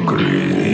Pellegrini.